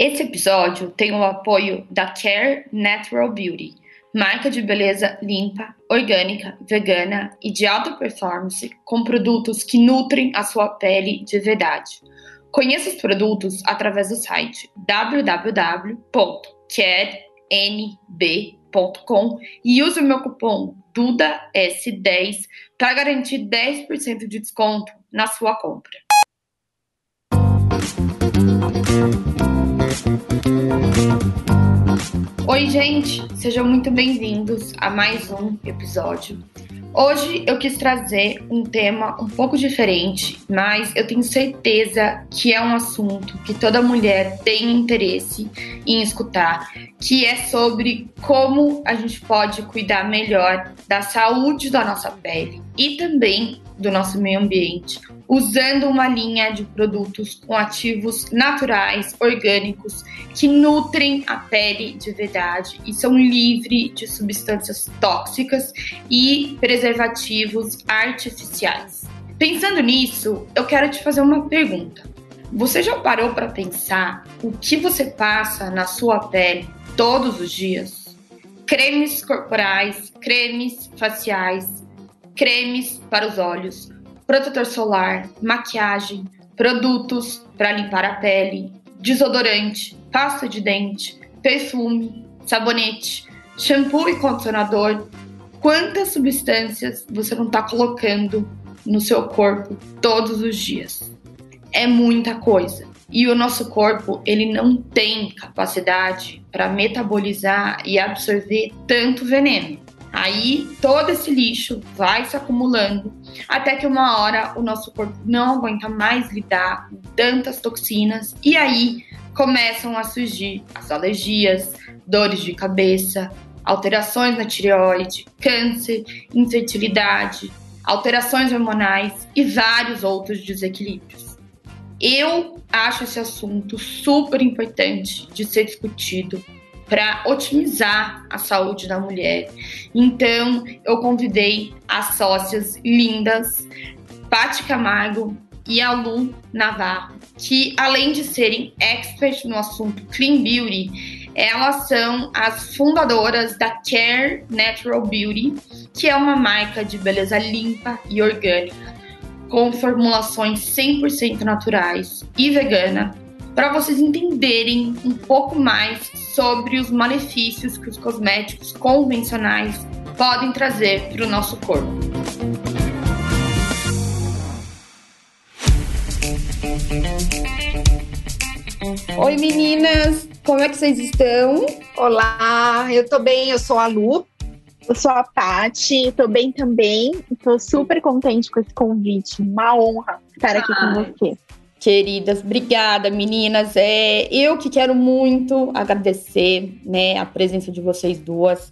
Esse episódio tem o apoio da Care Natural Beauty, marca de beleza limpa, orgânica, vegana e de alta performance, com produtos que nutrem a sua pele de verdade. Conheça os produtos através do site www.carenb.com e use o meu cupom DUDAS10 para garantir 10% de desconto na sua compra. Oi, gente, sejam muito bem-vindos a mais um episódio. Hoje eu quis trazer um tema um pouco diferente, mas eu tenho certeza que é um assunto que toda mulher tem interesse em escutar, que é sobre como a gente pode cuidar melhor da saúde da nossa pele e também do nosso meio ambiente, usando uma linha de produtos com ativos naturais, orgânicos, que nutrem a pele de verdade e são livres de substâncias tóxicas e preservativos artificiais. Pensando nisso, eu quero te fazer uma pergunta. Você já parou para pensar o que você passa na sua pele todos os dias? Cremes corporais, cremes faciais, cremes para os olhos, protetor solar, maquiagem, produtos para limpar a pele, desodorante, pasta de dente, perfume, sabonete, shampoo e condicionador. Quantas substâncias você não está colocando no seu corpo todos os dias? É muita coisa. E o nosso corpo, ele não tem capacidade para metabolizar e absorver tanto veneno. Aí todo esse lixo vai se acumulando até que uma hora o nosso corpo não aguenta mais lidar com tantas toxinas e aí começam a surgir as alergias, dores de cabeça, alterações na tireoide, câncer, infertilidade, alterações hormonais e vários outros desequilíbrios. Eu acho esse assunto super importante de ser discutido para otimizar a saúde da mulher. Então, eu convidei as sócias lindas, Paty Camargo e a Lu Navarro, que além de serem experts no assunto Clean Beauty, elas são as fundadoras da Care Natural Beauty, que é uma marca de beleza limpa e orgânica, com formulações 100% naturais e vegana, para vocês entenderem um pouco mais sobre os malefícios que os cosméticos convencionais podem trazer para o nosso corpo. Oi meninas, como é que vocês estão? Olá, eu tô bem, eu sou a Lu. Eu sou a Paty, tô bem também. Tô super contente com esse convite. Uma honra estar aqui Ai. com você. Queridas, obrigada, meninas. É, eu que quero muito agradecer, né, a presença de vocês duas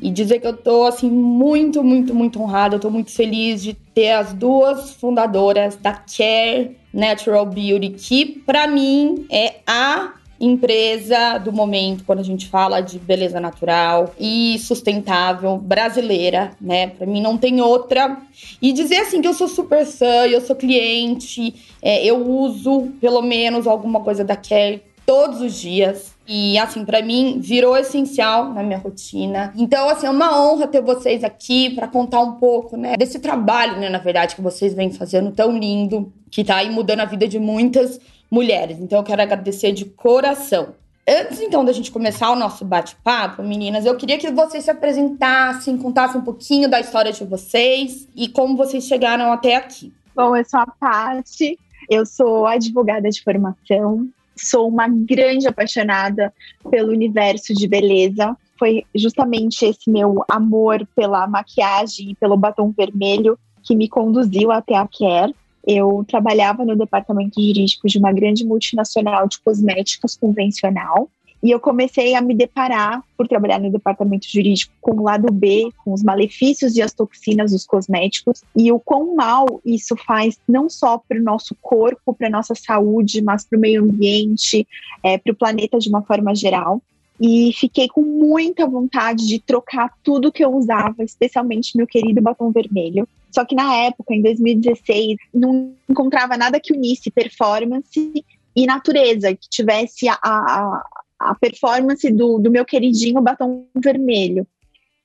e dizer que eu tô assim muito, muito, muito honrada, eu tô muito feliz de ter as duas fundadoras da Care Natural Beauty, que para mim é a empresa do momento quando a gente fala de beleza natural e sustentável brasileira, né? Para mim não tem outra. E dizer assim que eu sou super fã, eu sou cliente, é, eu uso pelo menos alguma coisa da Care todos os dias. E assim, para mim virou essencial na minha rotina. Então, assim, é uma honra ter vocês aqui para contar um pouco, né, desse trabalho, né, na verdade, que vocês vêm fazendo tão lindo, que tá aí mudando a vida de muitas mulheres. Então eu quero agradecer de coração. Antes então da gente começar o nosso bate-papo, meninas, eu queria que vocês se apresentassem, contassem um pouquinho da história de vocês e como vocês chegaram até aqui. Bom, eu sou a Paty, eu sou advogada de formação, sou uma grande apaixonada pelo universo de beleza. Foi justamente esse meu amor pela maquiagem e pelo batom vermelho que me conduziu até a Care. Eu trabalhava no departamento jurídico de uma grande multinacional de cosméticos convencional. E eu comecei a me deparar, por trabalhar no departamento jurídico, com o lado B, com os malefícios e as toxinas dos cosméticos, e o quão mal isso faz não só para o nosso corpo, para a nossa saúde, mas para o meio ambiente, é, para o planeta de uma forma geral e fiquei com muita vontade de trocar tudo que eu usava, especialmente meu querido batom vermelho. Só que na época, em 2016, não encontrava nada que unisse performance e natureza, que tivesse a, a, a performance do, do meu queridinho batom vermelho.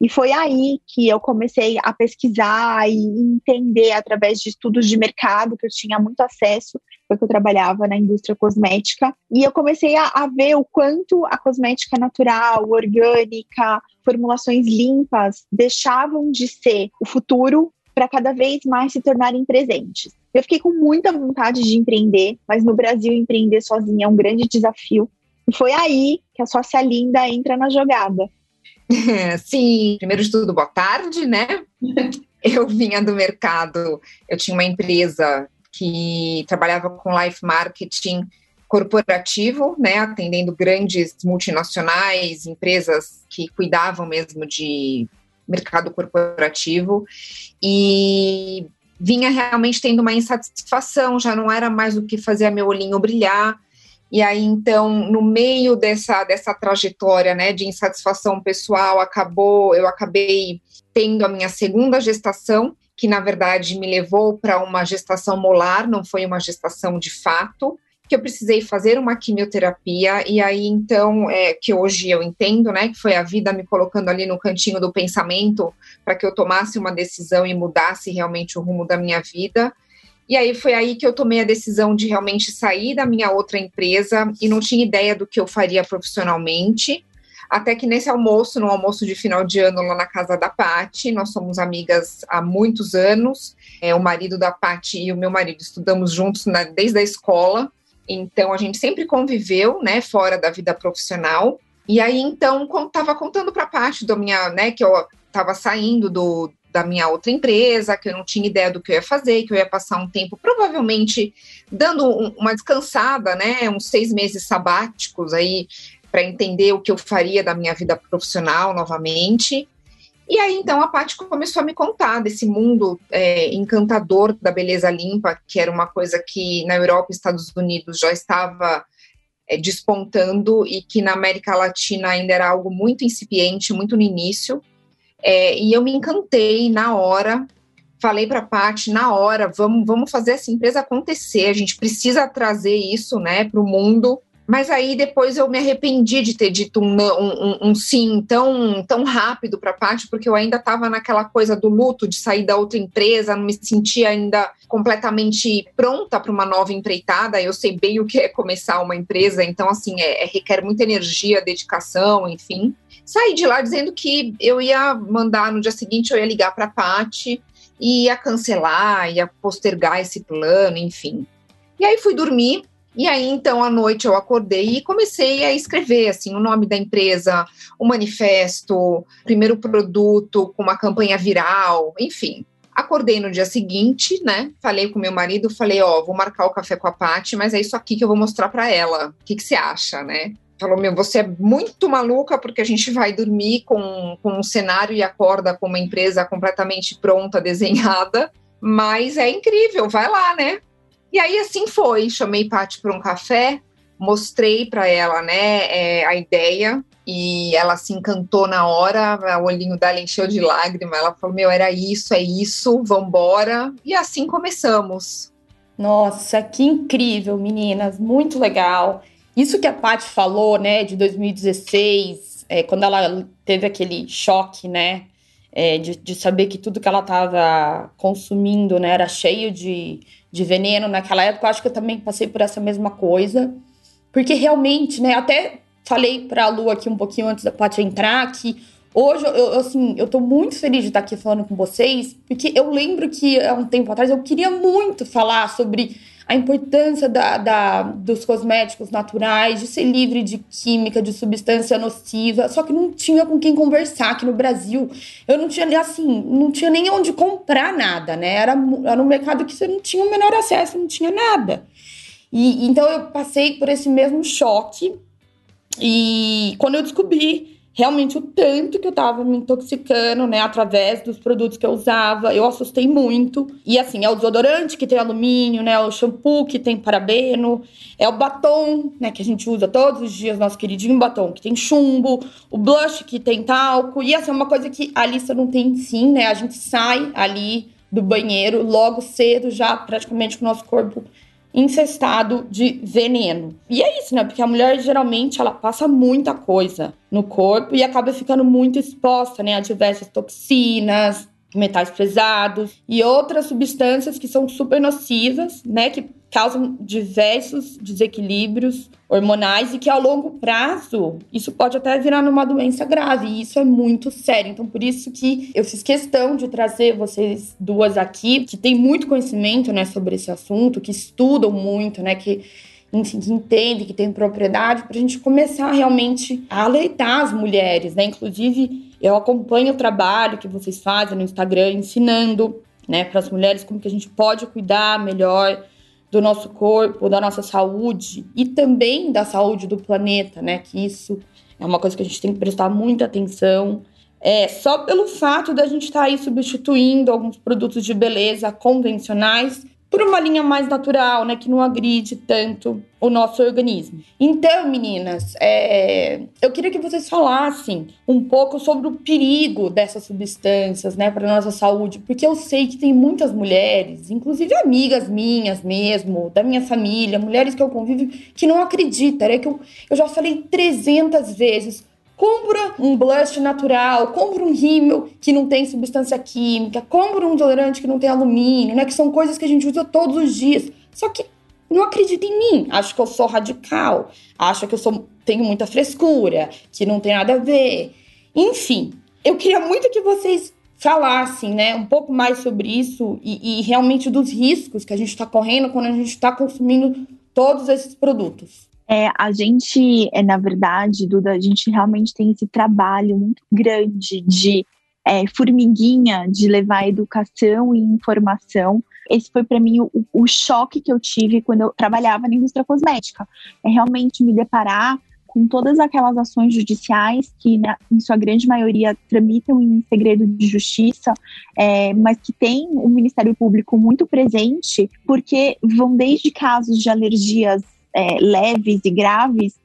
E foi aí que eu comecei a pesquisar e entender através de estudos de mercado, que eu tinha muito acesso, porque eu trabalhava na indústria cosmética. E eu comecei a, a ver o quanto a cosmética natural, orgânica, formulações limpas deixavam de ser o futuro para cada vez mais se tornarem presentes. Eu fiquei com muita vontade de empreender, mas no Brasil empreender sozinha é um grande desafio. E foi aí que a sócia linda entra na jogada. sim, primeiro de tudo, boa tarde, né? eu vinha do mercado, eu tinha uma empresa que trabalhava com life marketing corporativo, né, atendendo grandes multinacionais, empresas que cuidavam mesmo de mercado corporativo e vinha realmente tendo uma insatisfação, já não era mais o que fazia meu olhinho brilhar. E aí, então, no meio dessa, dessa trajetória né, de insatisfação pessoal, acabou, eu acabei tendo a minha segunda gestação, que na verdade me levou para uma gestação molar, não foi uma gestação de fato, que eu precisei fazer uma quimioterapia, e aí então, é, que hoje eu entendo, né, que foi a vida me colocando ali no cantinho do pensamento para que eu tomasse uma decisão e mudasse realmente o rumo da minha vida. E aí foi aí que eu tomei a decisão de realmente sair da minha outra empresa e não tinha ideia do que eu faria profissionalmente. Até que nesse almoço, no almoço de final de ano lá na casa da Pati, nós somos amigas há muitos anos. É, o marido da Pati e o meu marido estudamos juntos né, desde a escola. Então a gente sempre conviveu, né, fora da vida profissional. E aí então estava contando para a Pati do minha, né, que eu estava saindo do, da minha outra empresa, que eu não tinha ideia do que eu ia fazer, que eu ia passar um tempo provavelmente dando um, uma descansada, né, uns seis meses sabáticos aí para entender o que eu faria da minha vida profissional novamente. E aí, então, a Paty começou a me contar desse mundo é, encantador da beleza limpa, que era uma coisa que na Europa e Estados Unidos já estava é, despontando e que na América Latina ainda era algo muito incipiente, muito no início. É, e eu me encantei na hora, falei para a Paty na hora, vamos, vamos fazer essa empresa acontecer, a gente precisa trazer isso né, para o mundo. Mas aí depois eu me arrependi de ter dito um, um, um sim tão, tão rápido para a Paty, porque eu ainda estava naquela coisa do luto de sair da outra empresa, não me sentia ainda completamente pronta para uma nova empreitada. Eu sei bem o que é começar uma empresa, então assim é, é requer muita energia, dedicação, enfim. Saí de lá dizendo que eu ia mandar no dia seguinte, eu ia ligar para a Pati e ia cancelar, ia postergar esse plano, enfim. E aí fui dormir, e aí então à noite eu acordei e comecei a escrever assim o nome da empresa, o manifesto, o primeiro produto com uma campanha viral, enfim. Acordei no dia seguinte, né? Falei com meu marido, falei, ó, oh, vou marcar o café com a Paty, mas é isso aqui que eu vou mostrar para ela. O que, que você acha, né? falou: Meu, você é muito maluca porque a gente vai dormir com, com um cenário e acorda com uma empresa completamente pronta, desenhada, mas é incrível, vai lá, né? E aí assim foi. Chamei Paty para um café, mostrei para ela, né, é, a ideia e ela se encantou na hora, o olhinho dela encheu de lágrima. Ela falou: Meu, era isso, é isso, vambora. E assim começamos. Nossa, que incrível, meninas, muito legal. Isso que a Paty falou, né, de 2016, é, quando ela teve aquele choque, né, é, de, de, saber que tudo que ela estava consumindo, né, era cheio de, de veneno naquela época, acho que eu também passei por essa mesma coisa, porque realmente, né, até falei para a Lu aqui um pouquinho antes da Paty entrar que hoje eu, assim, eu tô muito feliz de estar aqui falando com vocês, porque eu lembro que há um tempo atrás eu queria muito falar sobre a importância da, da, dos cosméticos naturais, de ser livre de química, de substância nociva, só que não tinha com quem conversar aqui no Brasil. Eu não tinha, assim, não tinha nem onde comprar nada, né? Era, era um mercado que você não tinha o menor acesso, não tinha nada. E então eu passei por esse mesmo choque. E quando eu descobri realmente o tanto que eu tava me intoxicando, né, através dos produtos que eu usava. Eu assustei muito. E assim, é o desodorante que tem alumínio, né, o shampoo que tem parabeno, é o batom, né, que a gente usa todos os dias, nosso queridinho batom, que tem chumbo, o blush que tem talco. E assim, é uma coisa que a lista não tem sim, né? A gente sai ali do banheiro logo cedo, já praticamente com o nosso corpo incestado de veneno. E é isso, né? Porque a mulher geralmente ela passa muita coisa no corpo e acaba ficando muito exposta, né, a diversas toxinas, metais pesados e outras substâncias que são super nocivas, né, que causam diversos desequilíbrios hormonais e que ao longo prazo isso pode até virar numa doença grave e isso é muito sério. Então por isso que eu fiz questão de trazer vocês duas aqui que têm muito conhecimento, né, sobre esse assunto, que estudam muito, né, que enfim, que entendem, que têm propriedade, para a gente começar realmente a alertar as mulheres, né? Inclusive, eu acompanho o trabalho que vocês fazem no Instagram, ensinando né, para as mulheres como que a gente pode cuidar melhor do nosso corpo, da nossa saúde e também da saúde do planeta, né? Que isso é uma coisa que a gente tem que prestar muita atenção. É, só pelo fato da gente estar tá aí substituindo alguns produtos de beleza convencionais por uma linha mais natural, né, que não agride tanto o nosso organismo. Então, meninas, é, eu queria que vocês falassem um pouco sobre o perigo dessas substâncias, né, para nossa saúde, porque eu sei que tem muitas mulheres, inclusive amigas minhas mesmo, da minha família, mulheres que eu convivo, que não acreditam, é que eu, eu já falei 300 vezes compra um blush natural, compra um rímel que não tem substância química, compra um desodorante que não tem alumínio, né? Que são coisas que a gente usa todos os dias. Só que não acredita em mim, acho que eu sou radical, acha que eu sou, tenho muita frescura, que não tem nada a ver. Enfim, eu queria muito que vocês falassem, né, um pouco mais sobre isso e, e realmente dos riscos que a gente está correndo quando a gente está consumindo todos esses produtos. É, a gente, é, na verdade, Duda, a gente realmente tem esse trabalho muito grande de é, formiguinha de levar educação e informação. Esse foi para mim o, o, choque que eu tive quando eu trabalhava na indústria cosmética. É realmente me deparar com todas aquelas ações judiciais que, na, em sua grande maioria, tramitam em segredo de justiça, é, mas que tem o Ministério Público muito presente, porque vão desde casos de alergias é, leves e graves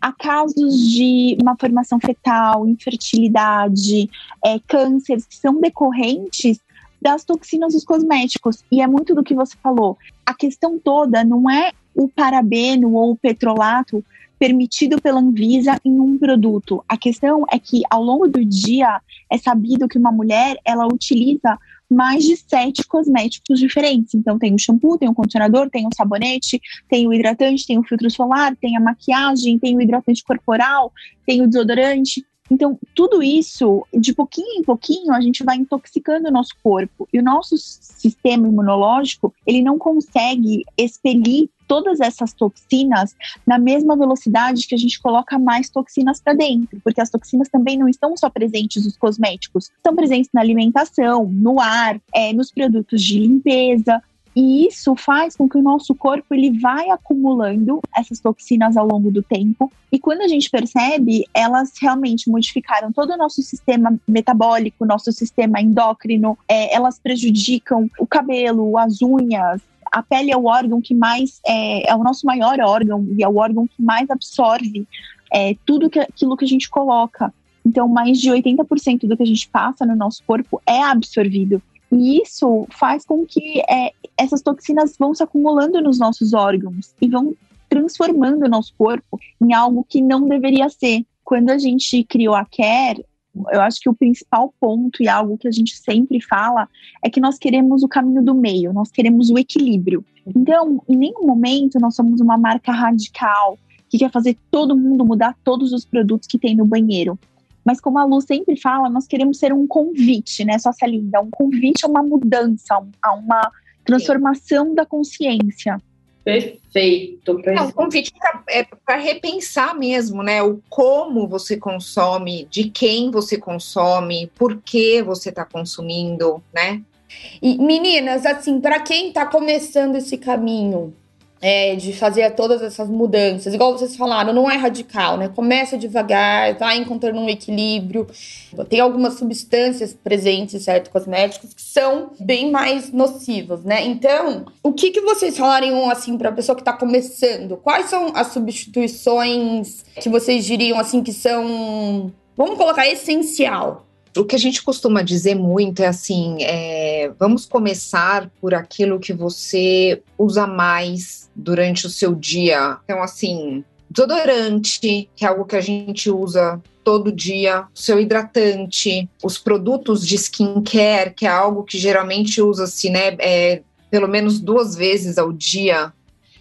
a casos de uma formação fetal, infertilidade, é, cânceres que são decorrentes das toxinas dos cosméticos. E é muito do que você falou. A questão toda não é o parabeno ou o petrolato permitido pela Anvisa em um produto. A questão é que ao longo do dia é sabido que uma mulher ela utiliza mais de sete cosméticos diferentes. Então, tem o shampoo, tem o condicionador, tem o sabonete, tem o hidratante, tem o filtro solar, tem a maquiagem, tem o hidratante corporal, tem o desodorante. Então, tudo isso, de pouquinho em pouquinho, a gente vai intoxicando o nosso corpo. E o nosso sistema imunológico, ele não consegue expelir todas essas toxinas na mesma velocidade que a gente coloca mais toxinas para dentro, porque as toxinas também não estão só presentes nos cosméticos, estão presentes na alimentação, no ar, é, nos produtos de limpeza. E isso faz com que o nosso corpo ele vai acumulando essas toxinas ao longo do tempo. E quando a gente percebe, elas realmente modificaram todo o nosso sistema metabólico, nosso sistema endócrino. É, elas prejudicam o cabelo, as unhas, a pele é o órgão que mais é, é o nosso maior órgão e é o órgão que mais absorve é, tudo que, aquilo que a gente coloca. Então, mais de 80% do que a gente passa no nosso corpo é absorvido. E isso faz com que é, essas toxinas vão se acumulando nos nossos órgãos e vão transformando o nosso corpo em algo que não deveria ser. Quando a gente criou a Care, eu acho que o principal ponto e algo que a gente sempre fala é que nós queremos o caminho do meio, nós queremos o equilíbrio. Então, em nenhum momento nós somos uma marca radical que quer fazer todo mundo mudar todos os produtos que tem no banheiro. Mas como a Lu sempre fala, nós queremos ser um convite, né, sócia linda? Um convite a uma mudança, a uma transformação Sim. da consciência. Perfeito. perfeito. É um convite para é repensar mesmo, né? O como você consome, de quem você consome, por que você está consumindo, né? E meninas, assim, para quem está começando esse caminho, é, de fazer todas essas mudanças. Igual vocês falaram, não é radical, né? Começa devagar, vai encontrando um equilíbrio. Tem algumas substâncias presentes, certo, cosméticos, que são bem mais nocivas, né? Então, o que, que vocês falariam, assim, para a pessoa que está começando? Quais são as substituições que vocês diriam, assim, que são, vamos colocar, essencial? O que a gente costuma dizer muito é assim: é, vamos começar por aquilo que você usa mais durante o seu dia. Então, assim, desodorante, que é algo que a gente usa todo dia, seu hidratante, os produtos de skincare, que é algo que geralmente usa-se, né, é, pelo menos duas vezes ao dia.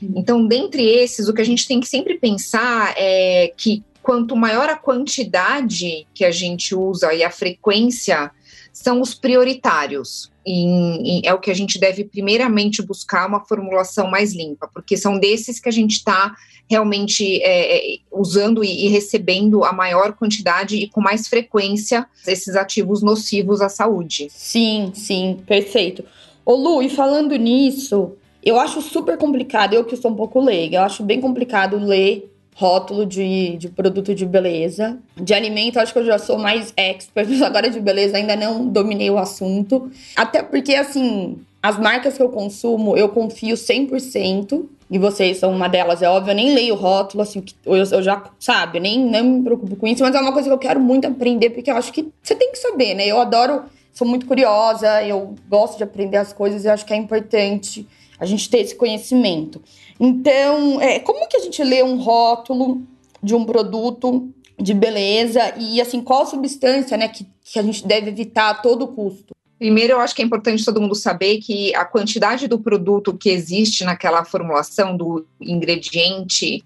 Então, dentre esses, o que a gente tem que sempre pensar é que quanto maior a quantidade que a gente usa e a frequência, são os prioritários. E, e é o que a gente deve primeiramente buscar uma formulação mais limpa, porque são desses que a gente está realmente é, é, usando e, e, recebendo a maior quantidade e com mais frequência esses ativos nocivos à saúde. Sim, sim, perfeito. Ô Lu, e falando nisso, eu acho super complicado, eu que sou um pouco leiga, eu acho bem complicado ler rótulo de, de produto de beleza. De alimento, acho que eu já sou mais expert, agora de beleza ainda não dominei o assunto. Até porque, assim, as marcas que eu consumo, eu confio 100%. E vocês são uma delas, é óbvio. Eu nem leio o rótulo, assim, eu, eu já, sabe, nem, nem me preocupo com isso. Mas é uma coisa que eu quero muito aprender, porque eu acho que você tem que saber, né? Eu adoro, sou muito curiosa, eu gosto de aprender as coisas e acho que é importante a gente ter esse conhecimento. Então, é, como que a gente lê um rótulo de um produto de beleza e, assim, qual substância, né, que, que a gente deve evitar a todo custo? Primeiro, eu acho que é importante todo mundo saber que a quantidade do produto que existe naquela formulação do ingrediente,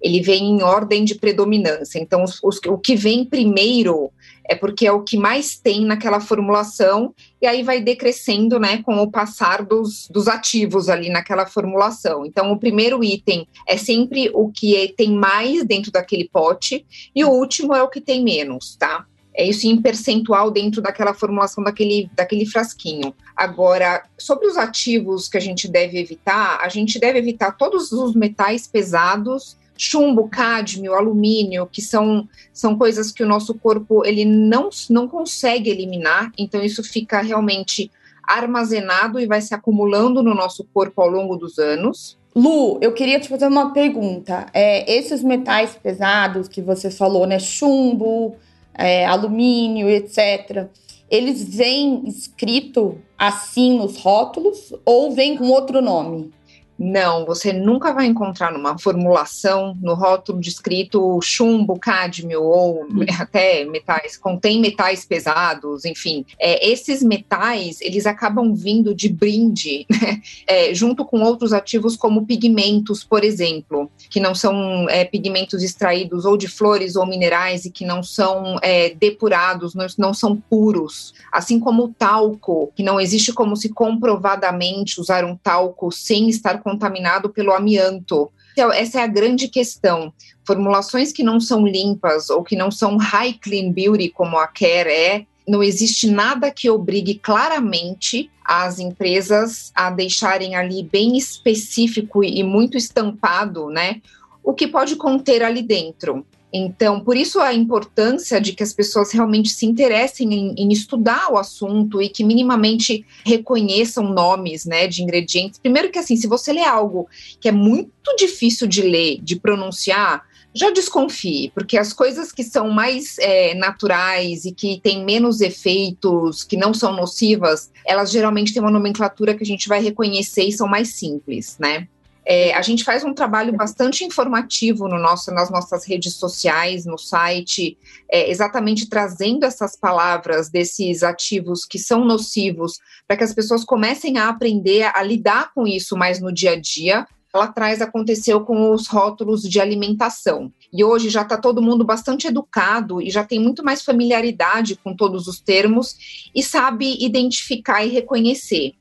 ele vem em ordem de predominância. Então, os, os, o que vem primeiro é porque é o que mais tem naquela formulação, e aí vai decrescendo né, com o passar dos, dos ativos ali naquela formulação. Então, o primeiro item é sempre o que é, tem mais dentro daquele pote, e o último é o que tem menos, tá? É isso em percentual dentro daquela formulação daquele, daquele frasquinho. Agora, sobre os ativos que a gente deve evitar, a gente deve evitar todos os metais pesados chumbo, cádmio, alumínio, que são, são coisas que o nosso corpo ele não, não consegue eliminar, então isso fica realmente armazenado e vai se acumulando no nosso corpo ao longo dos anos. Lu, eu queria te fazer uma pergunta. É, esses metais pesados que você falou, né? Chumbo, é, alumínio, etc. Eles vêm escrito assim nos rótulos ou vêm com outro nome? Não, você nunca vai encontrar numa formulação, no rótulo descrito chumbo, cádmio ou uhum. até metais, contém metais pesados, enfim. É, esses metais, eles acabam vindo de brinde, né? é, junto com outros ativos como pigmentos, por exemplo, que não são é, pigmentos extraídos ou de flores ou minerais e que não são é, depurados, não, não são puros. Assim como o talco, que não existe como se comprovadamente usar um talco sem estar contaminado pelo amianto. Então, essa é a grande questão. Formulações que não são limpas ou que não são high clean beauty, como a Care é, não existe nada que obrigue claramente as empresas a deixarem ali bem específico e muito estampado, né, o que pode conter ali dentro. Então, por isso a importância de que as pessoas realmente se interessem em, em, estudar o assunto e que minimamente reconheçam nomes, né, de ingredientes. Primeiro que assim, se você lê algo que é muito difícil de ler, de pronunciar, já desconfie, porque as coisas que são mais é, naturais e que têm menos efeitos, que não são nocivas, elas geralmente têm uma nomenclatura que a gente vai reconhecer e são mais simples, né? É, a gente faz um trabalho bastante informativo no nosso, nas nossas redes sociais, no site, é, exatamente trazendo essas palavras desses ativos que são nocivos, para que as pessoas comecem a aprender a, lidar com isso mais no dia a dia, lá atrás aconteceu com os rótulos de alimentação. E hoje já está todo mundo bastante educado e já tem muito mais familiaridade com todos os termos e sabe identificar e reconhecer.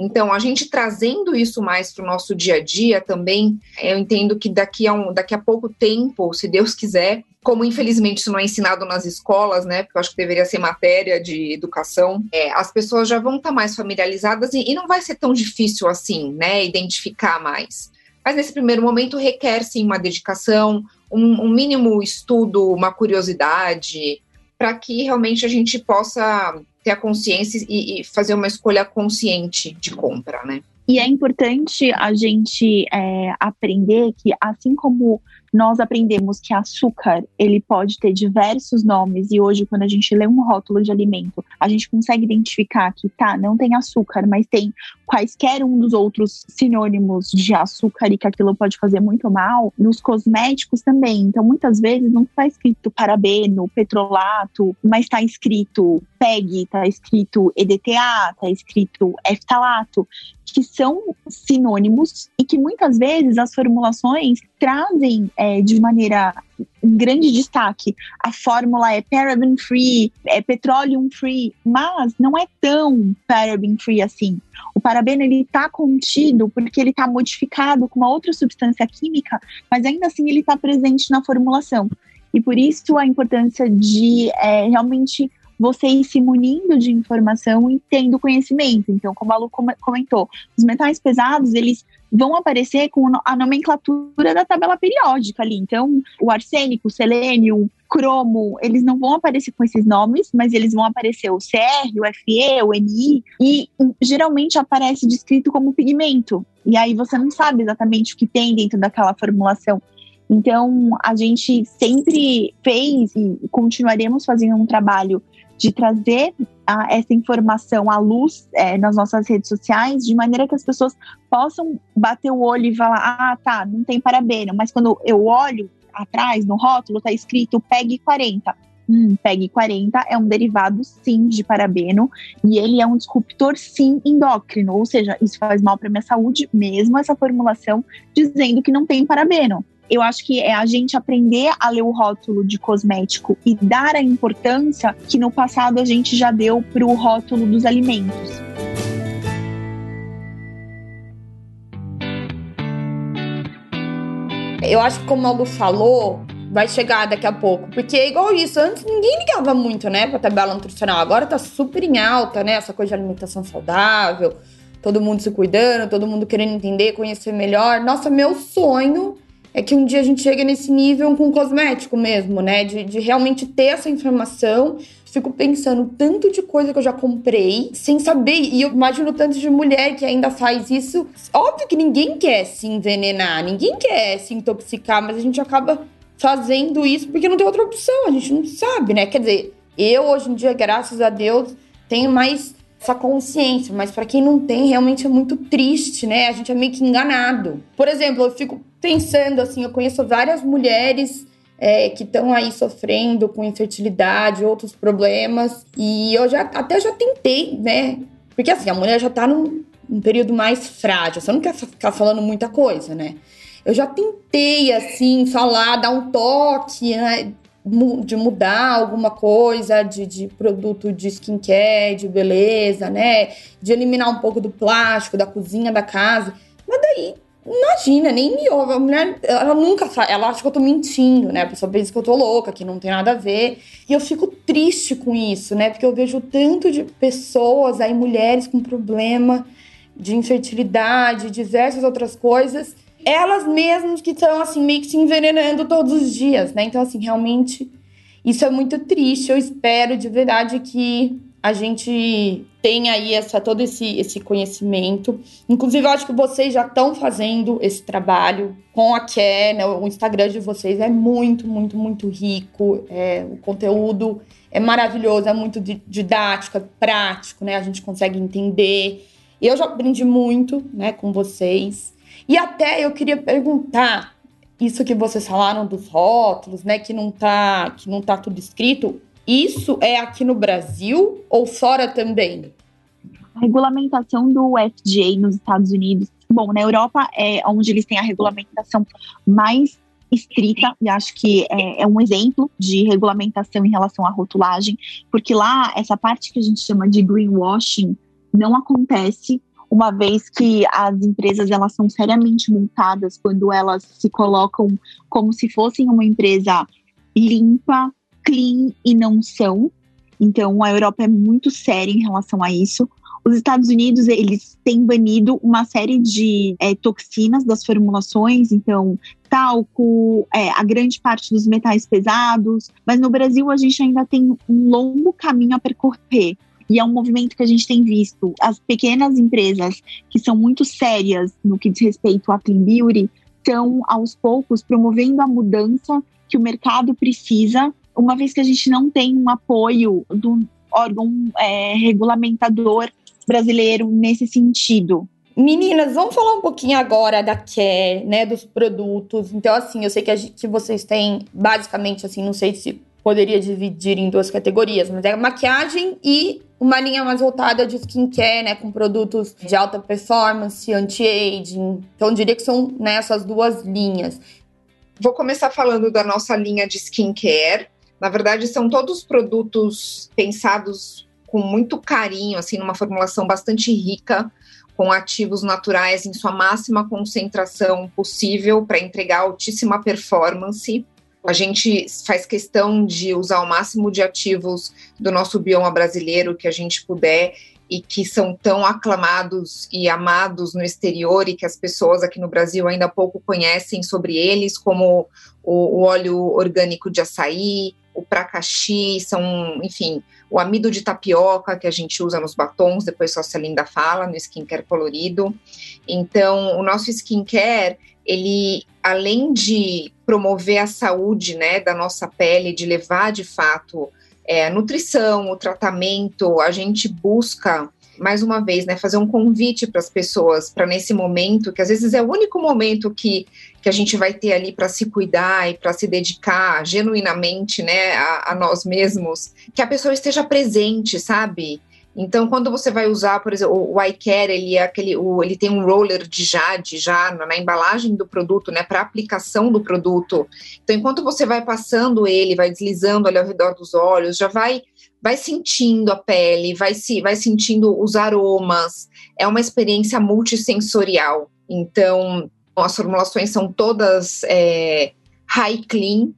Então, a gente trazendo isso mais para o nosso dia a dia também, eu entendo que daqui a, um, daqui a pouco tempo, se Deus quiser, como infelizmente isso não é ensinado nas escolas, né? Porque eu acho que deveria ser matéria de educação, é, as pessoas já vão estar tá mais familiarizadas e, e não vai ser tão difícil assim, né? Identificar mais. Mas nesse primeiro momento requer sim uma dedicação, um, um mínimo estudo, uma curiosidade, para que realmente a gente possa ter a consciência e, e fazer uma escolha consciente de compra, né? E é importante a gente é, aprender que, assim como nós aprendemos que açúcar ele pode ter diversos nomes e hoje quando a gente lê um rótulo de alimento a gente consegue identificar que tá não tem açúcar mas tem quaisquer um dos outros sinônimos de açúcar e que aquilo pode fazer muito mal nos cosméticos também. Então muitas vezes não está escrito parabeno petrolato mas está escrito PEG está escrito EDTA está escrito eftalato que são sinônimos e que muitas vezes as formulações trazem é, de maneira um grande destaque. A fórmula é paraben free, é petroleum free, mas não é tão paraben free assim. O parabeno ele está contido porque ele está modificado com uma outra substância química, mas ainda assim ele está presente na formulação. E por isso a importância de é, realmente você ir se munindo de informação e tendo conhecimento. Então, como a Lu comentou, os metais pesados, eles vão aparecer com a nomenclatura da tabela periódica ali. Então, o arsênico, o selênio, o cromo, eles não vão aparecer com esses nomes, mas eles vão aparecer o CR, o FE, o NI, e geralmente aparece descrito como pigmento. E aí você não sabe exatamente o que tem dentro daquela formulação. Então, a gente sempre fez e continuaremos fazendo um trabalho de trazer essa informação à luz é, nas nossas redes sociais, de maneira que as pessoas possam bater o olho e falar: ah, tá, não tem parabeno, mas quando eu olho atrás no rótulo, tá escrito PEG 40. Hum, PEG 40 é um derivado sim de parabeno e ele é um disruptor sim endócrino, ou seja, isso faz mal para minha saúde, mesmo essa formulação dizendo que não tem parabeno eu acho que é a gente aprender a ler o rótulo de cosmético e dar a importância que no passado a gente já deu para o rótulo dos alimentos. Eu acho que como a Lu falou, vai chegar daqui a pouco. Porque é igual isso, antes ninguém ligava muito, né, pra tabela nutricional. Agora tá super em alta, né, essa coisa de alimentação saudável, todo mundo se cuidando, todo mundo querendo entender, conhecer melhor. Nossa, meu sonho é que um dia a gente chega nesse nível com cosmético mesmo, né? De, de realmente ter essa informação. Fico pensando tanto de coisa que eu já comprei sem saber. E eu imagino tanto de mulher que ainda faz isso. Óbvio que ninguém quer se envenenar, ninguém quer se intoxicar, mas a gente acaba fazendo isso porque não tem outra opção. A gente não sabe, né? Quer dizer, eu hoje em dia, graças a Deus, tenho mais essa consciência, mas para quem não tem, realmente é muito triste, né? A gente é meio que enganado. Por exemplo, eu fico pensando assim, eu conheço várias mulheres é, que estão aí sofrendo com infertilidade, outros problemas, e eu já até já tentei, né? Porque assim, a mulher já tá num, num período mais frágil, você não quer ficar falando muita coisa, né? Eu já tentei, assim, falar, dar um toque, né? De mudar alguma coisa de, de produto de skincare, de beleza, né? De eliminar um pouco do plástico, da cozinha da casa. Mas daí, imagina, nem me ouve. A mulher, ela nunca fala, ela acha que eu tô mentindo, né? A pessoa pensa que eu tô louca, que não tem nada a ver. E eu fico triste com isso, né? Porque eu vejo tanto de pessoas aí, mulheres com problema de infertilidade, diversas outras coisas elas mesmas que estão, assim, meio que se envenenando todos os dias, né? Então, assim, realmente, isso é muito triste. Eu espero de verdade que a gente tenha aí essa, todo esse, esse conhecimento. Inclusive, eu acho que vocês já estão fazendo esse trabalho com a Care, né? O Instagram de vocês é muito, muito, muito rico. É, o conteúdo é maravilhoso, é muito didático, é prático, né? A gente consegue entender. Eu já aprendi muito, né, com vocês. E até eu queria perguntar isso que vocês falaram dos rótulos, né, que não tá, que não tá tudo escrito. Isso é aqui no Brasil ou fora também? A regulamentação do FDA nos Estados Unidos, bom, na Europa é onde eles têm a regulamentação mais estrita, e acho que é, é, um exemplo de regulamentação em relação à rotulagem, porque lá essa parte que a gente chama de greenwashing não acontece uma vez que as empresas elas são seriamente multadas quando elas se colocam como se fossem uma empresa limpa, clean e não são. Então a Europa é muito séria em relação a isso. Os Estados Unidos eles têm banido uma série de é, toxinas das formulações, então talco, é, a grande parte dos metais pesados. Mas no Brasil a gente ainda tem um longo caminho a percorrer. E é um movimento que a gente tem visto. As pequenas empresas que são muito sérias no que diz respeito à clean beauty estão aos poucos promovendo a mudança que o mercado precisa, uma vez que a gente não tem um apoio do órgão é, regulamentador brasileiro nesse sentido. Meninas, vamos falar um pouquinho agora da Care, né, dos produtos. Então, assim, eu sei que, a, que vocês têm, basicamente, assim, não sei se poderia dividir em duas categorias, mas é maquiagem e uma linha mais voltada de skincare, né, com produtos de alta performance, anti-aging. Então, eu diria que são né, essas duas linhas. Vou começar falando da nossa linha de skincare. Na verdade, são todos produtos pensados com muito carinho, assim, numa formulação bastante rica, com ativos naturais em sua máxima concentração possível para entregar altíssima performance. A gente faz questão de usar o máximo de ativos do nosso bioma brasileiro que a gente puder e que são tão aclamados e amados no exterior e que as pessoas aqui no Brasil ainda pouco conhecem sobre eles, como o, o óleo orgânico de açaí, o pracaxi, são, enfim, o amido de tapioca que a gente usa nos batons, depois só se a Linda fala, no skincare colorido. Então, o nosso skincare, ele, além de promover a saúde, né, da nossa pele, de levar, de fato, é, a nutrição, o tratamento, a gente busca mais uma vez, né, fazer um convite para as pessoas para nesse momento, que às vezes é o único momento que, que a gente vai ter ali para se cuidar e para se dedicar genuinamente, né, a, a, nós mesmos, que a pessoa esteja presente, sabe? Então, quando você vai usar, por exemplo, o iCare, ele é aquele, o, ele tem um roller de jade já na, na embalagem do produto, né, para aplicação do produto. Então, enquanto você vai passando ele, vai deslizando ali ao redor dos olhos, já vai vai sentindo a pele, vai, se, vai sentindo os aromas. É uma experiência multissensorial. Então, as formulações são todas é, high clean,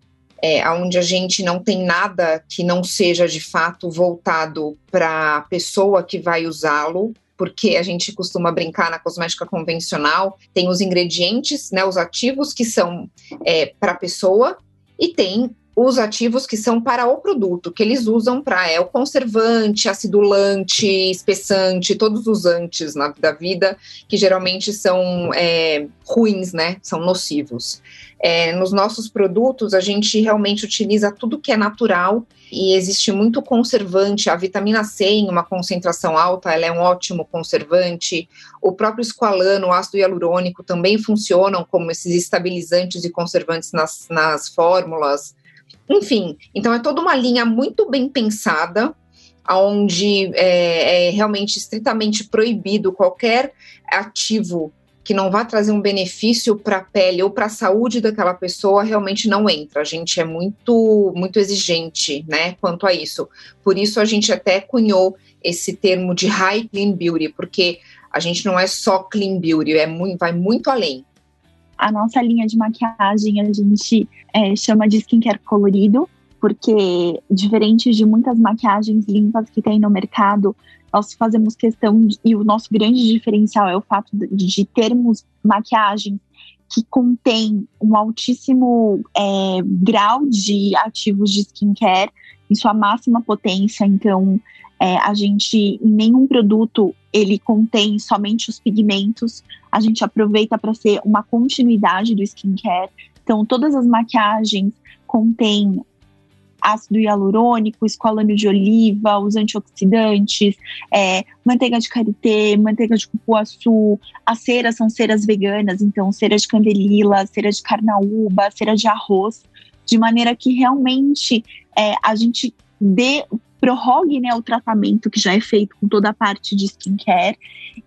é, onde a gente não tem nada que não seja de fato voltado para a pessoa que vai usá-lo, porque a gente costuma brincar na cosmética convencional, tem os ingredientes, né, os ativos que são é, para a pessoa, e tem os ativos que são para o produto, que eles usam para é o conservante, acidulante, espessante, todos os antes na, da vida, que geralmente são é, ruins, né? São nocivos. É, nos nossos produtos, a gente realmente utiliza tudo que é natural e existe muito conservante. A vitamina C, em uma concentração alta, ela é um ótimo conservante. O próprio esqualano, o ácido hialurônico, também funcionam como esses estabilizantes e conservantes nas, nas fórmulas. Enfim, então é toda uma linha muito bem pensada, onde é, é realmente estritamente proibido qualquer ativo que não vá trazer um benefício para a pele ou para a saúde daquela pessoa realmente não entra. A gente é muito muito exigente, né, quanto a isso. Por isso a gente até cunhou esse termo de high clean beauty, porque a gente não é só clean beauty, é muito, vai muito além. A nossa linha de maquiagem a gente é, chama de skincare colorido, porque diferente de muitas maquiagens limpas que tem no mercado, nós fazemos questão, de, e o nosso grande diferencial é o fato de, termos maquiagens que contém um altíssimo é, grau de ativos de skincare em sua máxima potência. Então, é, a gente, nenhum produto, ele contém somente os pigmentos. A gente aproveita para ser uma continuidade do skincare. Então, todas as maquiagens contêm ácido hialurônico, esqualane de oliva, os antioxidantes, é, manteiga de karité, manteiga de cupuaçu, as ceras são ceras veganas, então cera de candelila, cera de carnaúba, cera de arroz, de maneira que realmente é, a gente dê prorrogue né, o tratamento que já é feito com toda a parte de skincare.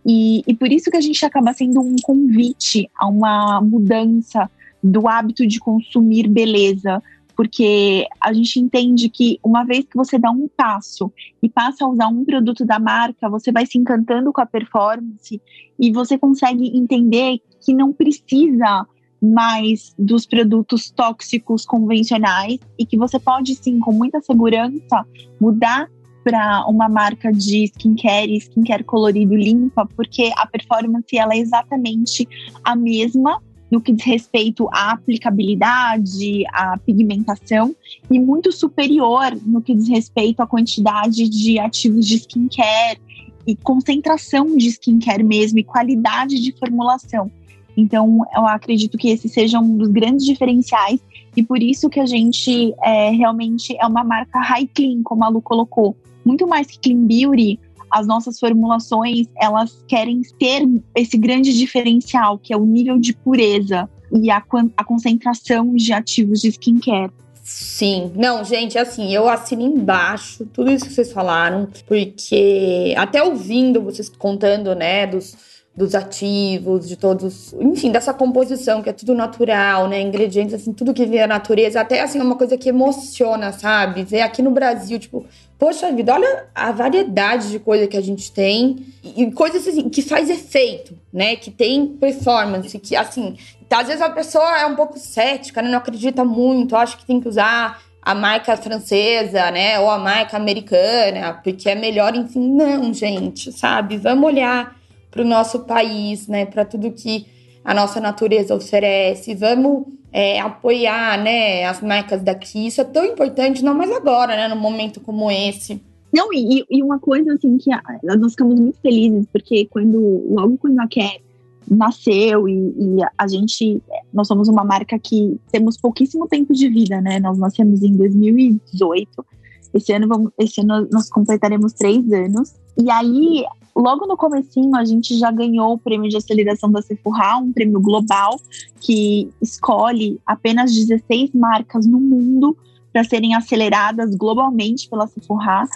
E, e por isso que a gente acaba sendo um convite a uma mudança do hábito de consumir beleza, porque a gente entende que uma vez que você dá um passo e passa a usar um produto da marca, você vai se encantando com a performance e você consegue entender que não precisa mais dos produtos tóxicos convencionais e que você pode sim, com muita segurança, mudar para uma marca de skincare, skincare colorido limpa, porque a performance ela é exatamente a mesma no que diz respeito à aplicabilidade, à pigmentação, e muito superior no que diz respeito à quantidade de ativos de skincare e concentração de skincare mesmo e qualidade de formulação. Então, eu acredito que esse seja um dos grandes diferenciais e por isso que a gente é, realmente é uma marca high clean, como a Lu colocou. Muito mais que clean beauty, as nossas formulações, elas querem ter esse grande diferencial, que é o nível de pureza e a, a concentração de ativos de skincare. Sim, não, gente, assim, eu assino embaixo tudo isso que vocês falaram, porque até ouvindo vocês contando, né, dos, dos ativos, de todos, enfim, dessa composição que é tudo natural, né, ingredientes, assim, tudo que vem da natureza, até, assim, é uma coisa que emociona, sabe? Ver aqui no Brasil, tipo, poxa vida, olha a variedade de coisa que a gente tem e coisas assim, que faz efeito, né? Que tem performance, que assim, tá, às vezes a pessoa é um pouco cética, né? não acredita muito, acha que tem que usar a marca francesa, né? Ou a marca americana, porque é melhor, enfim. Não, gente, sabe? Vamos olhar para o nosso país, né? Para tudo que a nossa natureza oferece. Vamos é, apoiar né, as marcas daqui. Isso é tão importante, não mais agora, né? Num momento como esse. Não, e, e uma coisa assim que a, nós ficamos muito felizes, porque quando, logo quando a Care nasceu e, e, a gente, nós somos uma marca que temos pouquíssimo tempo de vida, né? Nós nascemos em 2018. Esse ano, vamos, esse ano nós completaremos três anos. E aí logo no comecinho a gente já ganhou o prêmio de aceleração da Sephora, um prêmio global que escolhe apenas 16 marcas no mundo para serem aceleradas globalmente pela Sephora.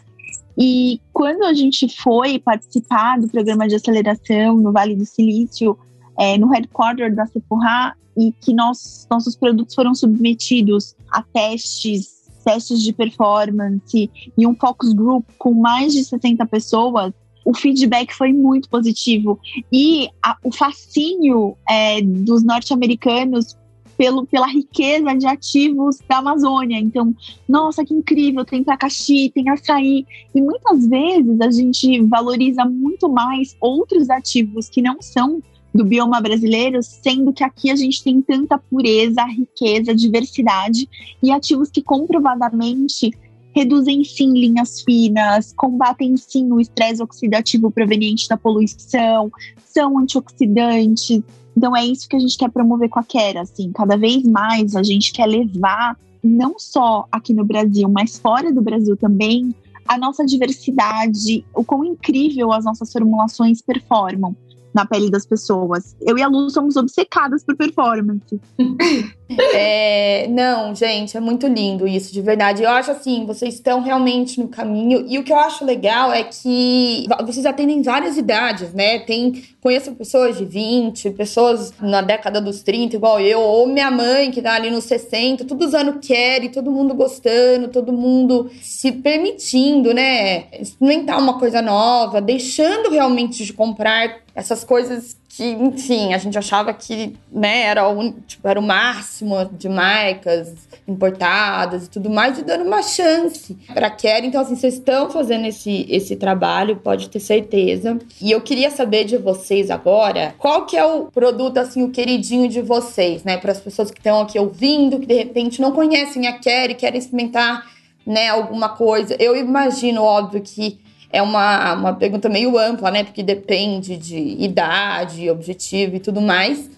E quando a gente foi participar do programa de aceleração no Vale do Silício, é, no headquarter da Sephora, e que nós, nossos produtos foram submetidos a testes, testes de performance e um focus group com mais de 60 pessoas, o feedback foi muito positivo. E a, o fascínio é, dos norte-americanos pelo, pela riqueza de ativos da Amazônia. Então, nossa, que incrível, tem Tacaxi, tem açaí. E muitas vezes a gente valoriza muito mais outros ativos que não são do bioma brasileiro, sendo que aqui a gente tem tanta pureza, riqueza, diversidade e ativos que comprovadamente reduzem sim linhas finas, combatem sim o estresse oxidativo proveniente da poluição, são antioxidantes. Então é isso que a gente quer promover com a Quera, assim, cada vez mais a gente quer levar não só aqui no Brasil, mas fora do Brasil também, a nossa diversidade, o quão incrível as nossas formulações performam na pele das pessoas. Eu e a Lu somos obcecadas por performance. É, não, gente, é muito lindo isso, de verdade. Eu acho assim, vocês estão realmente no caminho. E o que eu acho legal é que vocês atendem várias idades, né? Tem, conheço pessoas de 20, pessoas na década dos 30, igual eu, ou minha mãe, que tá ali nos 60, tudo usando Kerry, todo mundo gostando, todo mundo se permitindo, né? Experimentar uma coisa nova, deixando realmente de comprar essas coisas que, enfim, a gente achava que né, era, o, tipo, era o máximo de marcas importadas e tudo mais, e dando uma chance para a Care. Então, assim, vocês estão fazendo esse, esse trabalho, pode ter certeza. E eu queria saber de vocês agora, qual que é o produto, assim, o queridinho de vocês, né? Para as pessoas que estão aqui ouvindo, que de repente não conhecem a Care e querem experimentar, né, alguma coisa. Eu imagino, óbvio, que é uma, uma pergunta meio ampla, né? Porque depende de idade, objetivo e tudo mais.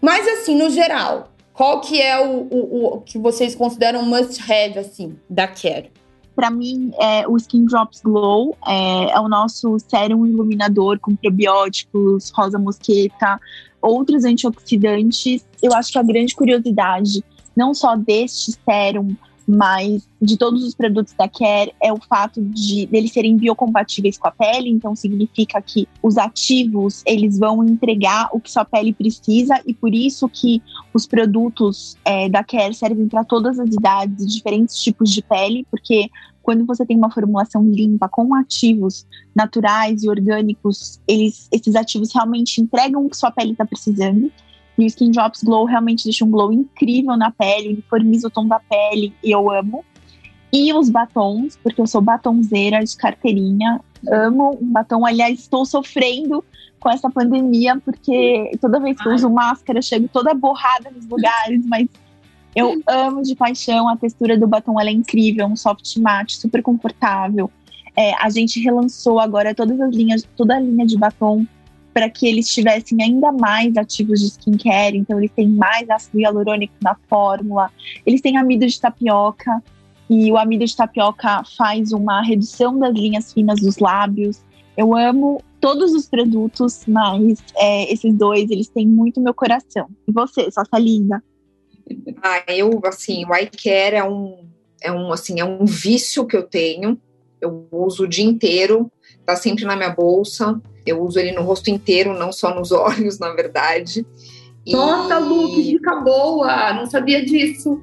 Mas, assim, no geral, qual que é o, o, o que vocês consideram must-have, assim, da Care? Para mim, é, o Skin Drops Glow é, é o nosso sérum iluminador com probióticos, rosa mosqueta, outros antioxidantes. Eu acho que a grande curiosidade, não só deste sérum, mas de todos os produtos da Care é o fato de eles serem biocompatíveis com a pele, então significa que os ativos eles vão entregar o que sua pele precisa e por isso que os produtos é, da Care servem para todas as idades diferentes tipos de pele, porque quando você tem uma formulação limpa com ativos naturais e orgânicos, eles, esses ativos realmente entregam o que sua pele está precisando. E o Skin Drops Glow realmente deixa um glow incrível na pele, uniformiza o tom da pele e eu amo. E os batons, porque eu sou batonzeira de carteirinha, amo um batom. Aliás, estou sofrendo com essa pandemia, porque toda vez que eu uso máscara, eu chego toda borrada nos lugares, mas eu amo de paixão. A textura do batom ela é incrível, um soft matte, super confortável. É, a gente relançou agora todas as linhas, toda a linha de batom para que eles tivessem ainda mais ativos de skincare, então eles têm mais ácido hialurônico na fórmula, eles têm amido de tapioca, e o amido de tapioca faz uma redução das linhas finas dos lábios. Eu amo todos os produtos, mas é, esses dois, eles têm muito meu coração. E você, sua linda? Ah, eu, assim, o eye care é um, é um, assim, é um vício que eu tenho. Eu uso o dia inteiro, tá sempre na minha bolsa. Eu uso ele no rosto inteiro, não só nos olhos, na verdade. Nossa, e... Lu, que dica boa! Não sabia disso.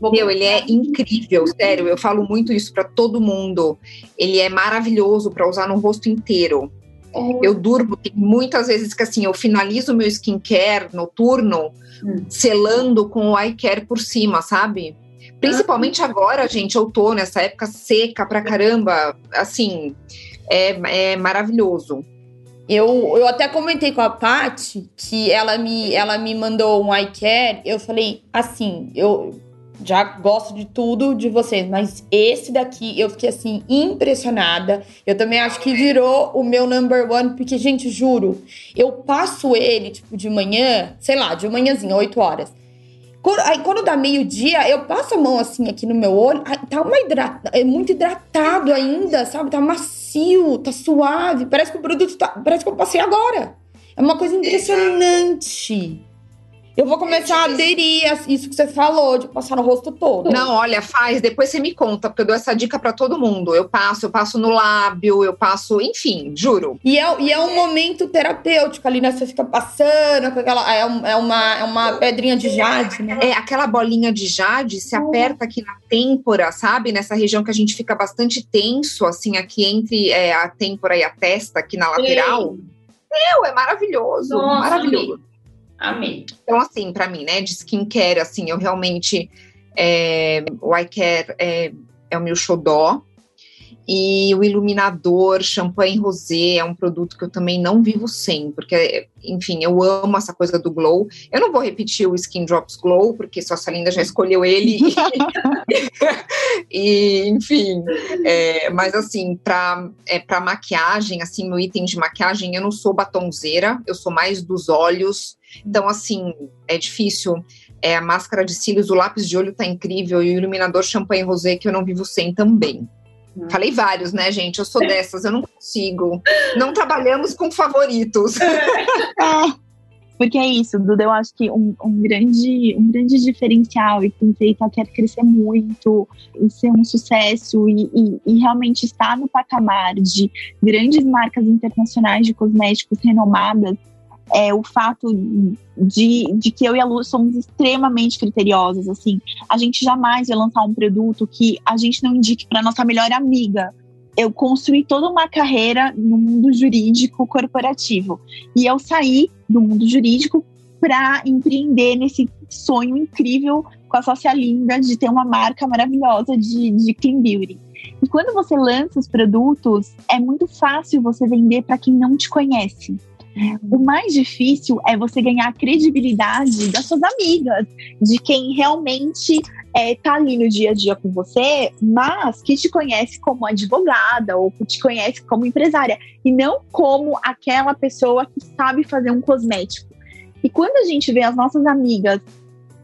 Meu, ele é incrível, sério. Eu falo muito isso para todo mundo. Ele é maravilhoso para usar no rosto inteiro. Oh. Eu durmo, tem muitas vezes que assim, eu finalizo meu skincare noturno hum. selando com o eye care por cima, sabe? Principalmente ah. agora, gente, eu tô nessa época seca pra caramba. Assim, é, é maravilhoso. Eu, eu até comentei com a Paty que ela me, ela me mandou um eye care. Eu falei assim, eu já gosto de tudo de vocês, mas esse daqui eu fiquei assim impressionada. Eu também acho que virou o meu number one, porque, gente, juro, eu passo ele, tipo, de manhã, sei lá, de manhãzinha, 8 horas. Aí quando dá meio-dia, eu passo a mão assim aqui no meu olho, tá uma hidrata, é muito hidratado ainda, sabe? Tá macio, tá suave, parece que o produto tá, parece que eu passei agora. É uma coisa impressionante. Eu vou começar a aderir a isso que você falou, de passar no rosto todo. Não, olha, faz, depois você me conta, porque eu dou essa dica para todo mundo. Eu passo, eu passo no lábio, eu passo, enfim, juro. E é, e é um momento terapêutico ali, né? Você fica passando com aquela. É, é, uma, é uma pedrinha de jade, né? É, aquela bolinha de jade se aperta aqui na têmpora, sabe? Nessa região que a gente fica bastante tenso, assim, aqui entre é, a têmpora e a testa, aqui na lateral. Meu, é maravilhoso, Nossa, maravilhoso. Amém. Então, assim, para mim, né, de skincare, assim, eu realmente. É, o eye care é, é o meu xodó. E o iluminador champanhe rosé é um produto que eu também não vivo sem, porque, enfim, eu amo essa coisa do glow. Eu não vou repetir o Skin Drops Glow, porque sua Salinda já escolheu ele. e, enfim, é, mas assim, para é, pra maquiagem, assim, meu item de maquiagem, eu não sou batonzeira, eu sou mais dos olhos. Então, assim, é difícil. É, a máscara de cílios, o lápis de olho tá incrível, e o iluminador champanhe rosé que eu não vivo sem também. Uhum. Falei vários, né, gente? Eu sou dessas, eu não consigo. Não trabalhamos com favoritos. É. Porque é isso, Duda, eu acho que um, um, grande, um grande diferencial e que Feita quer crescer muito e ser um sucesso e, e, e, realmente estar no patamar de grandes marcas internacionais de cosméticos renomadas é o fato de, de que eu e a Lu somos extremamente criteriosos. Assim, a gente jamais vai lançar um produto que a gente não indique para nossa melhor amiga. Eu construí toda uma carreira no mundo jurídico corporativo e eu saí do mundo jurídico para empreender nesse sonho incrível com a sócia linda de ter uma marca maravilhosa de, de clean beauty. E quando você lança os produtos, é muito fácil você vender para quem não te conhece. O mais difícil é você ganhar a credibilidade das suas amigas, de quem realmente é, tá ali no dia a dia com você, mas que te conhece como advogada ou que te conhece como empresária, e não como aquela pessoa que sabe fazer um cosmético. E quando a gente vê as nossas amigas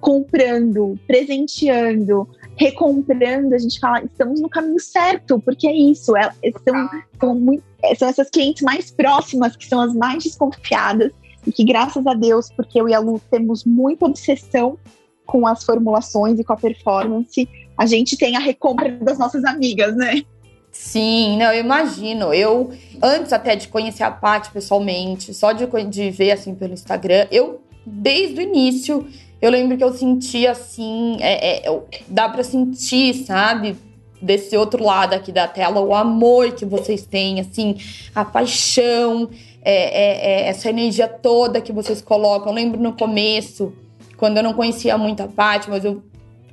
comprando, presenteando, recomprando, a gente fala, estamos no caminho certo, porque é isso, elas são, são, muito, são essas clientes mais próximas, que são as mais desconfiadas, e que graças a Deus, porque eu e a Lu temos muita obsessão com as formulações e com a performance, a gente tem a recompra das nossas amigas, né? Sim, não, eu imagino. Eu, antes até de conhecer a Paty pessoalmente, só de, de ver assim pelo Instagram, eu, desde o início, eu lembro que eu sentia assim, é, é, dá para sentir, sabe? Desse outro lado aqui da tela, o amor que vocês têm, assim, a paixão, é, é, é essa energia toda que vocês colocam. Eu lembro no começo, quando eu não conhecia muito a Paty, mas eu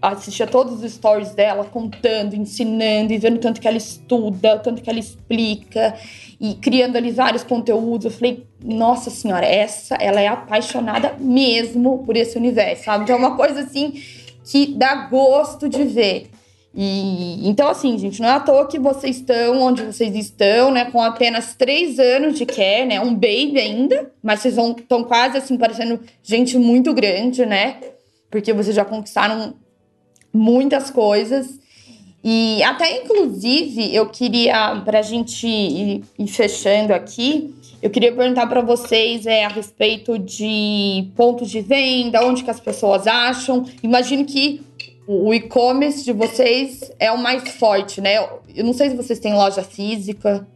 assistia todos os stories dela contando, ensinando e vendo tanto que ela estuda, tanto que ela explica e criando ali vários conteúdos. Eu falei, nossa senhora, essa, ela é apaixonada mesmo por esse universo, sabe? Então é uma coisa assim que dá gosto de ver. E então, assim, gente, não é à toa que vocês estão onde vocês estão, né? Com apenas três anos de care, né? Um baby ainda, mas vocês estão quase assim parecendo gente muito grande, né? Porque vocês já conquistaram muitas coisas. E até, inclusive, eu queria, para a gente ir, ir, fechando aqui, eu queria perguntar para vocês é, a respeito de pontos de venda, onde que as pessoas acham. Imagino que o e-commerce de vocês é o mais forte, né? Eu não sei se vocês têm loja física.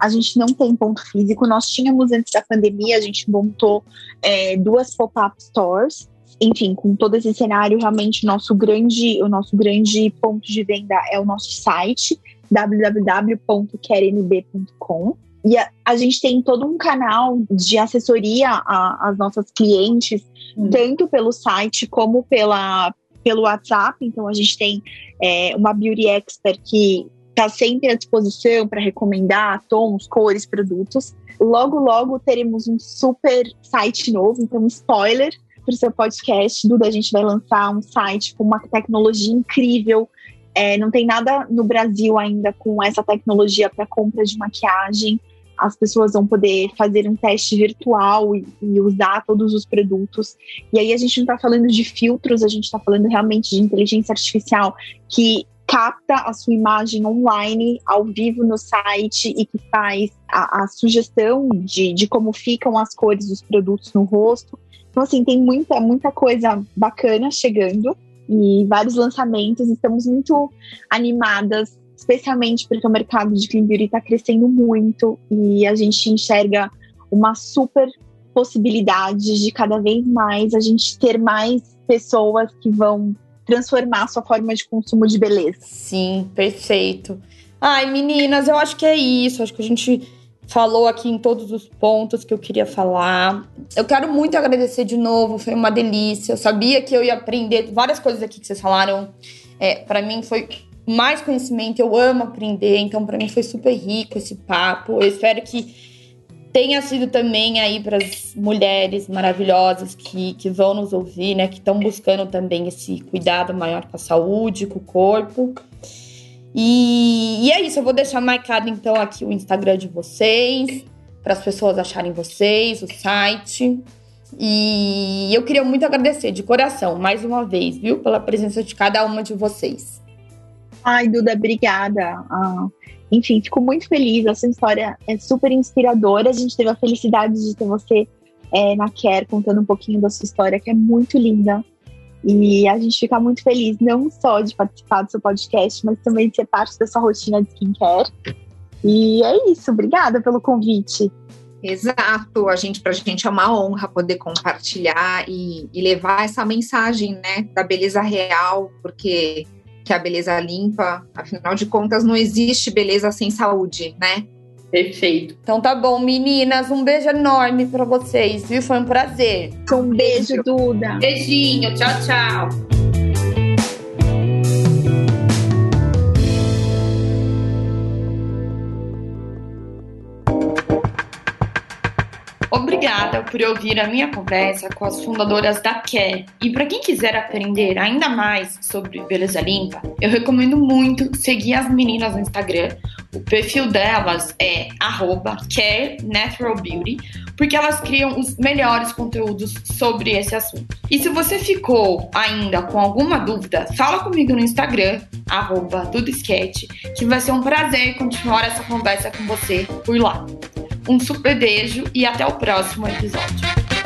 A gente não tem ponto físico. Nós tínhamos antes da pandemia, a gente montou é, duas pop-up stores enfim, com todo esse cenário, realmente nosso grande, o nosso grande ponto de venda é o nosso site www.quernb.com. E a, a, gente tem todo um canal de assessoria às nossas clientes, hum. tanto pelo site como pela, pelo WhatsApp. Então, a gente tem é, uma Beauty Expert que está sempre à disposição para recomendar tons, cores, produtos. Logo, logo teremos um super site novo, então, spoiler para o seu podcast. Duda, a gente vai lançar um site com uma tecnologia incrível. É, não tem nada no Brasil ainda com essa tecnologia para compra de maquiagem. As pessoas vão poder fazer um teste virtual e, e usar todos os produtos. E aí a gente não está falando de filtros, a gente está falando realmente de inteligência artificial que capta a sua imagem online, ao vivo no site e que faz a, a sugestão de, de como ficam as cores dos produtos no rosto. Então, assim, tem muita, muita coisa bacana chegando e vários lançamentos. Estamos muito animadas, especialmente porque o mercado de Clean Beauty está crescendo muito e a gente enxerga uma super possibilidade de cada vez mais a gente ter mais pessoas que vão transformar a sua forma de consumo de beleza. Sim, perfeito. Ai, meninas, eu acho que é isso. Acho que a gente falou aqui em todos os pontos que eu queria falar. Eu quero muito agradecer de novo, foi uma delícia. Eu sabia que eu ia aprender várias coisas aqui que vocês falaram. É, para mim foi mais conhecimento, eu amo aprender, então para mim foi super rico esse papo. Eu espero que tenha sido também aí para as mulheres maravilhosas que, que vão nos ouvir, né, que estão buscando também esse cuidado maior com a saúde, com o corpo. E, e é isso, eu vou deixar marcado então aqui o Instagram de vocês, para as pessoas acharem vocês, o site. E eu queria muito agradecer de coração, mais uma vez, viu, pela presença de cada uma de vocês. Ai, Duda, obrigada. Ah, enfim, fico muito feliz. A sua história é super inspiradora. A gente teve a felicidade de ter você é, na Care contando um pouquinho da sua história, que é muito linda. E a gente fica muito feliz, não só de participar do seu podcast, mas também de ser parte da sua rotina de skincare. E é isso, obrigada pelo convite. Exato, a gente, pra gente é uma honra poder compartilhar e, e levar essa mensagem, né, da beleza real, porque que a beleza limpa, afinal de contas, não existe beleza sem saúde, né? Perfeito. Então tá bom, meninas. Um beijo enorme para vocês, viu? Foi um prazer. Um beijo, Duda. Beijinho. Tchau, tchau. Obrigada por ouvir a minha conversa com as fundadoras da Care. E para quem quiser aprender ainda mais sobre beleza limpa, eu recomendo muito seguir as meninas no Instagram. O perfil delas é @carenaturalbeauty, porque elas criam os melhores conteúdos sobre esse assunto. E se você ficou ainda com alguma dúvida, fala comigo no Instagram @tudosketch, que vai ser um prazer continuar essa conversa com você por lá. Um super beijo e até o próximo episódio.